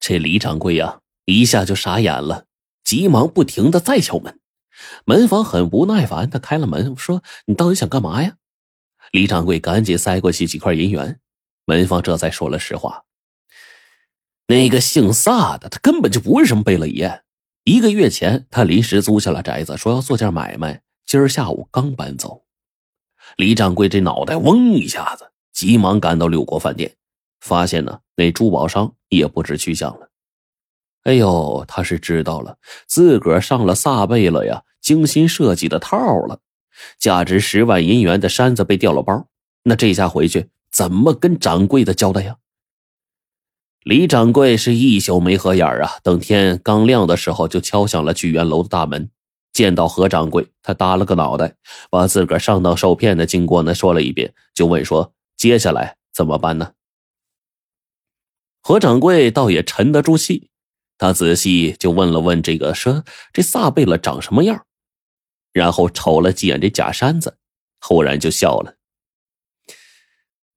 这李掌柜呀，一下就傻眼了，急忙不停的再敲门。门房很不耐烦的开了门，说：“你到底想干嘛呀？”李掌柜赶紧塞过去几块银元，门房这才说了实话：“那个姓萨的，他根本就不是什么贝勒爷。一个月前，他临时租下了宅子，说要做件买卖，今儿下午刚搬走。”李掌柜这脑袋嗡一下子，急忙赶到六国饭店，发现呢，那珠宝商也不知去向了。哎呦，他是知道了，自个儿上了萨贝勒呀精心设计的套了，价值十万银元的山子被掉了包，那这下回去怎么跟掌柜的交代呀？李掌柜是一宿没合眼啊，等天刚亮的时候就敲响了聚源楼的大门，见到何掌柜，他耷了个脑袋，把自个儿上当受骗的经过呢说了一遍，就问说接下来怎么办呢？何掌柜倒也沉得住气。他仔细就问了问这个，说这萨贝勒长什么样，然后瞅了几眼这假山子，忽然就笑了。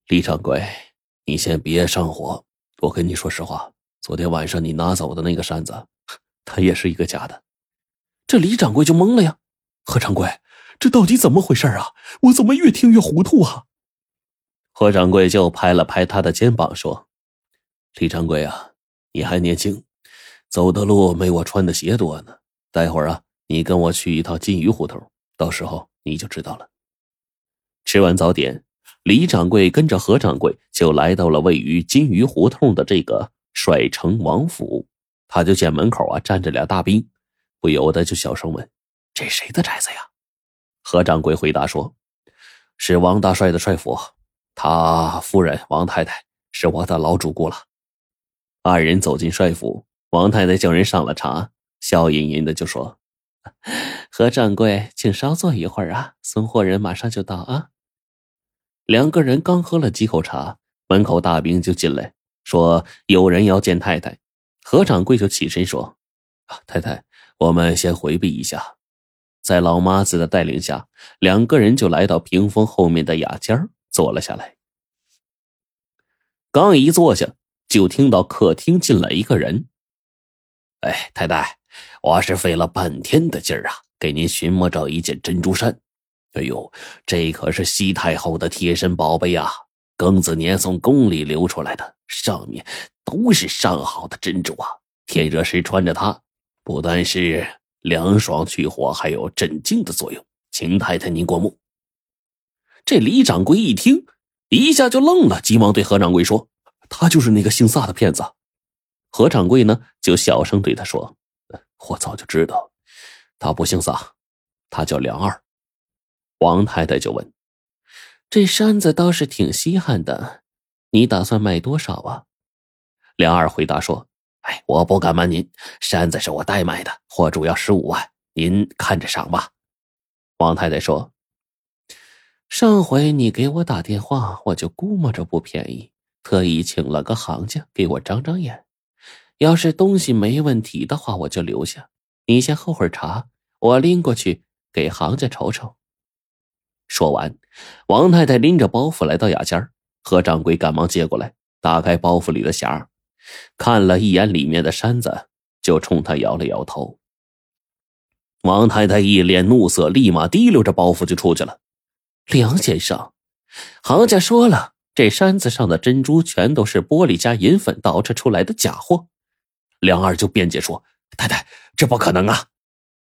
李掌柜，你先别上火，我跟你说实话，昨天晚上你拿走的那个山子，它也是一个假的。这李掌柜就懵了呀，何掌柜，这到底怎么回事啊？我怎么越听越糊涂啊？何掌柜就拍了拍他的肩膀说：“李掌柜啊，你还年轻。”走的路没我穿的鞋多呢。待会儿啊，你跟我去一趟金鱼胡同，到时候你就知道了。吃完早点，李掌柜跟着何掌柜就来到了位于金鱼胡同的这个帅城王府。他就见门口啊站着俩大兵，不由得就小声问：“这谁的宅子呀？”何掌柜回答说：“是王大帅的帅府，他夫人王太太是我的老主顾了。”二人走进帅府。王太太叫人上了茶，笑吟吟的就说：“ 何掌柜，请稍坐一会儿啊，送货人马上就到啊。”两个人刚喝了几口茶，门口大兵就进来，说有人要见太太。何掌柜就起身说：“，太太，我们先回避一下。”在老妈子的带领下，两个人就来到屏风后面的雅间坐了下来。刚一坐下，就听到客厅进来一个人。哎，太太，我是费了半天的劲儿啊，给您寻摸着一件珍珠衫。哎呦，这可是西太后的贴身宝贝啊，庚子年从宫里流出来的，上面都是上好的珍珠啊。天热时穿着它，不但是凉爽去火，还有镇静的作用。请太太您过目。这李掌柜一听，一下就愣了，急忙对何掌柜说：“他就是那个姓萨的骗子。”何掌柜呢，就小声对他说：“我早就知道，他不姓萨，他叫梁二。”王太太就问：“这山子倒是挺稀罕的，你打算卖多少啊？”梁二回答说：“哎，我不敢瞒您，山子是我代卖的，货主要十五万，您看着赏吧。”王太太说：“上回你给我打电话，我就估摸着不便宜，特意请了个行家给我长长眼。”要是东西没问题的话，我就留下。你先喝会儿茶，我拎过去给行家瞅瞅。说完，王太太拎着包袱来到雅间何掌柜赶忙接过来，打开包袱里的匣，看了一眼里面的山子，就冲他摇了摇头。王太太一脸怒色，立马提溜着包袱就出去了。梁先生，行家说了，这山子上的珍珠全都是玻璃加银粉捯饬出来的假货。梁二就辩解说：“太太，这不可能啊！”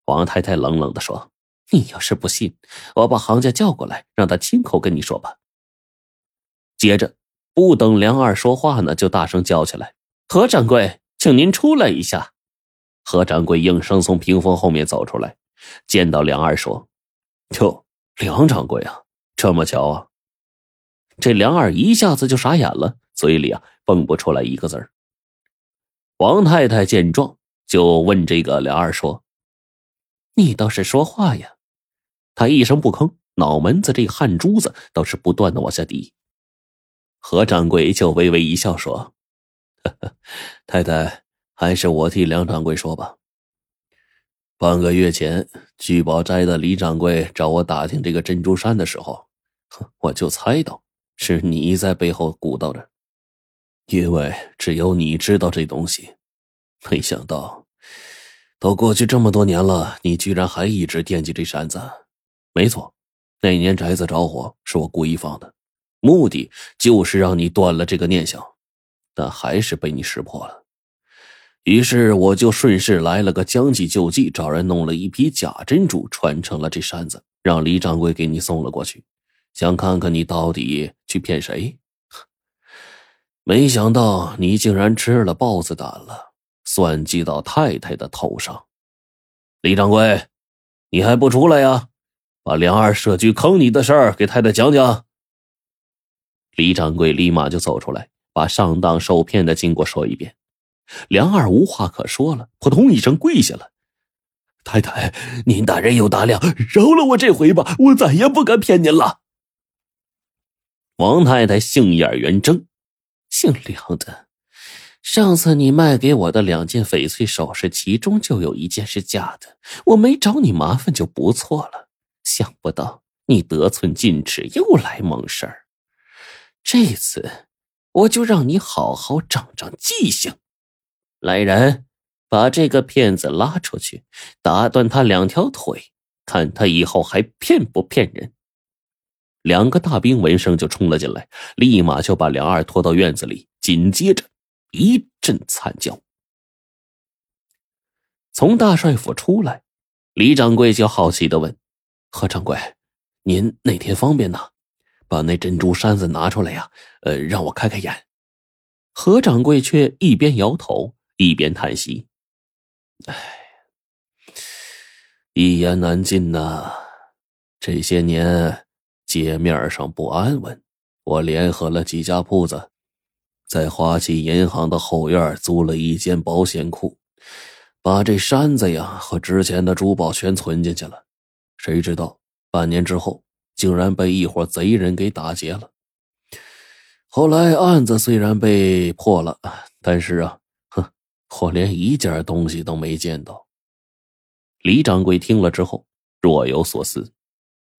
王太太冷冷的说：“你要是不信，我把行家叫过来，让他亲口跟你说吧。”接着，不等梁二说话呢，就大声叫起来：“何掌柜，请您出来一下！”何掌柜应声从屏风后面走出来，见到梁二说：“哟，梁掌柜啊，这么巧啊！”这梁二一下子就傻眼了，嘴里啊蹦不出来一个字儿。王太太见状，就问这个梁二说：“你倒是说话呀！”他一声不吭，脑门子这汗珠子倒是不断的往下滴。何掌柜就微微一笑说：“太太，还是我替梁掌柜说吧。半个月前，聚宝斋的李掌柜找我打听这个珍珠山的时候，我就猜到是你在背后鼓捣着。”因为只有你知道这东西，没想到，都过去这么多年了，你居然还一直惦记这山子。没错，那年宅子着火是我故意放的，目的就是让你断了这个念想，但还是被你识破了。于是我就顺势来了个将计就计，找人弄了一批假珍珠，传承了这山子，让李掌柜给你送了过去，想看看你到底去骗谁。没想到你竟然吃了豹子胆了，算计到太太的头上。李掌柜，你还不出来呀？把梁二设局坑你的事儿给太太讲讲。李掌柜立马就走出来，把上当受骗的经过说一遍。梁二无话可说了，扑通一声跪下了。太太，您大人有大量，饶了我这回吧，我再也不敢骗您了。王太太杏眼圆睁，姓梁的，上次你卖给我的两件翡翠首饰，其中就有一件是假的，我没找你麻烦就不错了。想不到你得寸进尺，又来蒙事儿。这次我就让你好好长长记性。来人，把这个骗子拉出去，打断他两条腿，看他以后还骗不骗人。两个大兵闻声就冲了进来，立马就把梁二拖到院子里，紧接着一阵惨叫。从大帅府出来，李掌柜就好奇的问：“何掌柜，您哪天方便呢？把那珍珠山子拿出来呀，呃，让我开开眼。”何掌柜却一边摇头。一边叹息：“唉，一言难尽呐。这些年街面上不安稳，我联合了几家铺子，在花旗银行的后院租了一间保险库，把这山子呀和值钱的珠宝全存进去了。谁知道半年之后，竟然被一伙贼人给打劫了。后来案子虽然被破了，但是啊。”哼我连一件东西都没见到。李掌柜听了之后若有所思：“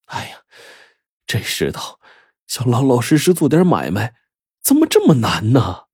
哎呀，这世道，想老老实实做点买卖，怎么这么难呢？”